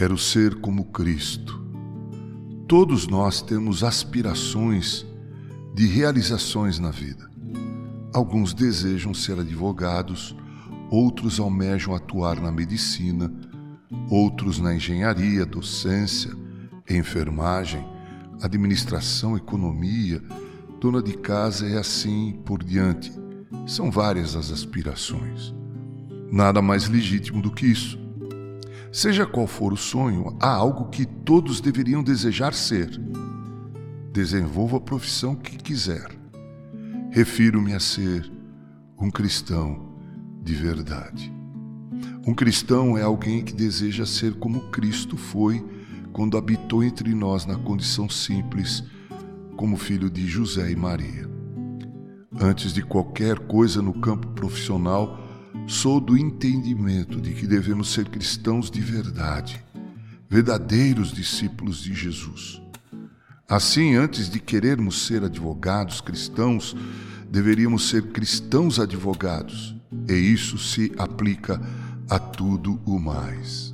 Quero ser como Cristo. Todos nós temos aspirações de realizações na vida. Alguns desejam ser advogados, outros almejam atuar na medicina, outros na engenharia, docência, enfermagem, administração, economia, dona de casa e assim por diante. São várias as aspirações. Nada mais legítimo do que isso. Seja qual for o sonho, há algo que todos deveriam desejar ser. Desenvolva a profissão que quiser. Refiro-me a ser um cristão de verdade. Um cristão é alguém que deseja ser como Cristo foi quando habitou entre nós na condição simples, como filho de José e Maria. Antes de qualquer coisa no campo profissional, sou do entendimento de que devemos ser cristãos de verdade, verdadeiros discípulos de Jesus. Assim, antes de querermos ser advogados cristãos, deveríamos ser cristãos advogados, e isso se aplica a tudo o mais.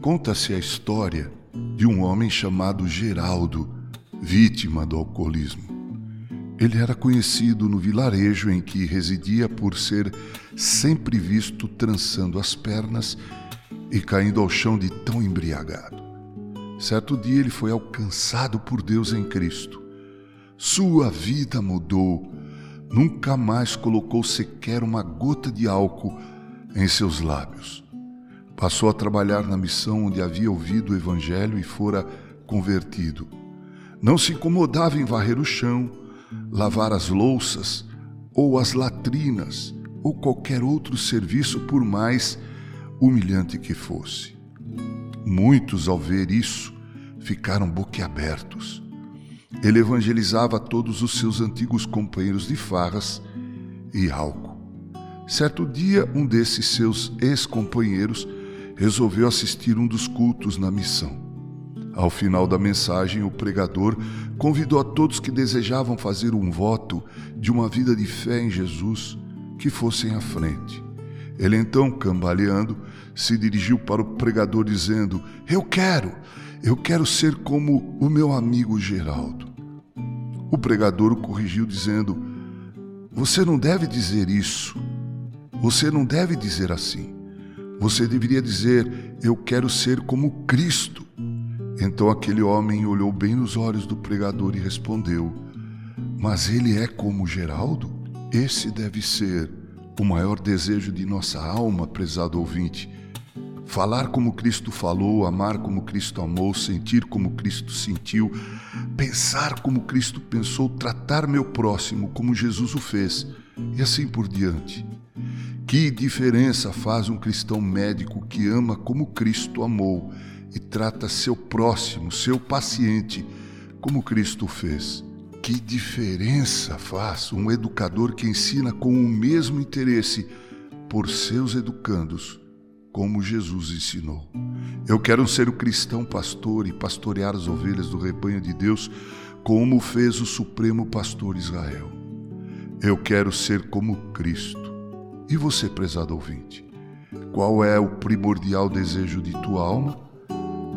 Conta-se a história de um homem chamado Geraldo, vítima do alcoolismo. Ele era conhecido no vilarejo em que residia por ser sempre visto trançando as pernas e caindo ao chão de tão embriagado. Certo dia ele foi alcançado por Deus em Cristo. Sua vida mudou. Nunca mais colocou sequer uma gota de álcool em seus lábios. Passou a trabalhar na missão onde havia ouvido o Evangelho e fora convertido. Não se incomodava em varrer o chão, lavar as louças ou as latrinas ou qualquer outro serviço, por mais humilhante que fosse. Muitos, ao ver isso, ficaram boquiabertos. Ele evangelizava todos os seus antigos companheiros de farras e álcool. Certo dia, um desses seus ex-companheiros resolveu assistir um dos cultos na missão. Ao final da mensagem, o pregador convidou a todos que desejavam fazer um voto de uma vida de fé em Jesus que fossem à frente. Ele então, cambaleando, se dirigiu para o pregador dizendo: Eu quero, eu quero ser como o meu amigo Geraldo. O pregador o corrigiu, dizendo: Você não deve dizer isso. Você não deve dizer assim. Você deveria dizer: Eu quero ser como Cristo. Então aquele homem olhou bem nos olhos do pregador e respondeu: Mas ele é como Geraldo? Esse deve ser o maior desejo de nossa alma, prezado ouvinte. Falar como Cristo falou, amar como Cristo amou, sentir como Cristo sentiu, pensar como Cristo pensou, tratar meu próximo como Jesus o fez, e assim por diante. Que diferença faz um cristão médico que ama como Cristo amou e trata seu próximo, seu paciente, como Cristo fez. Que diferença faz um educador que ensina com o mesmo interesse por seus educandos, como Jesus ensinou. Eu quero ser o cristão pastor e pastorear as ovelhas do rebanho de Deus, como fez o Supremo Pastor Israel. Eu quero ser como Cristo. E você, prezado ouvinte? Qual é o primordial desejo de tua alma?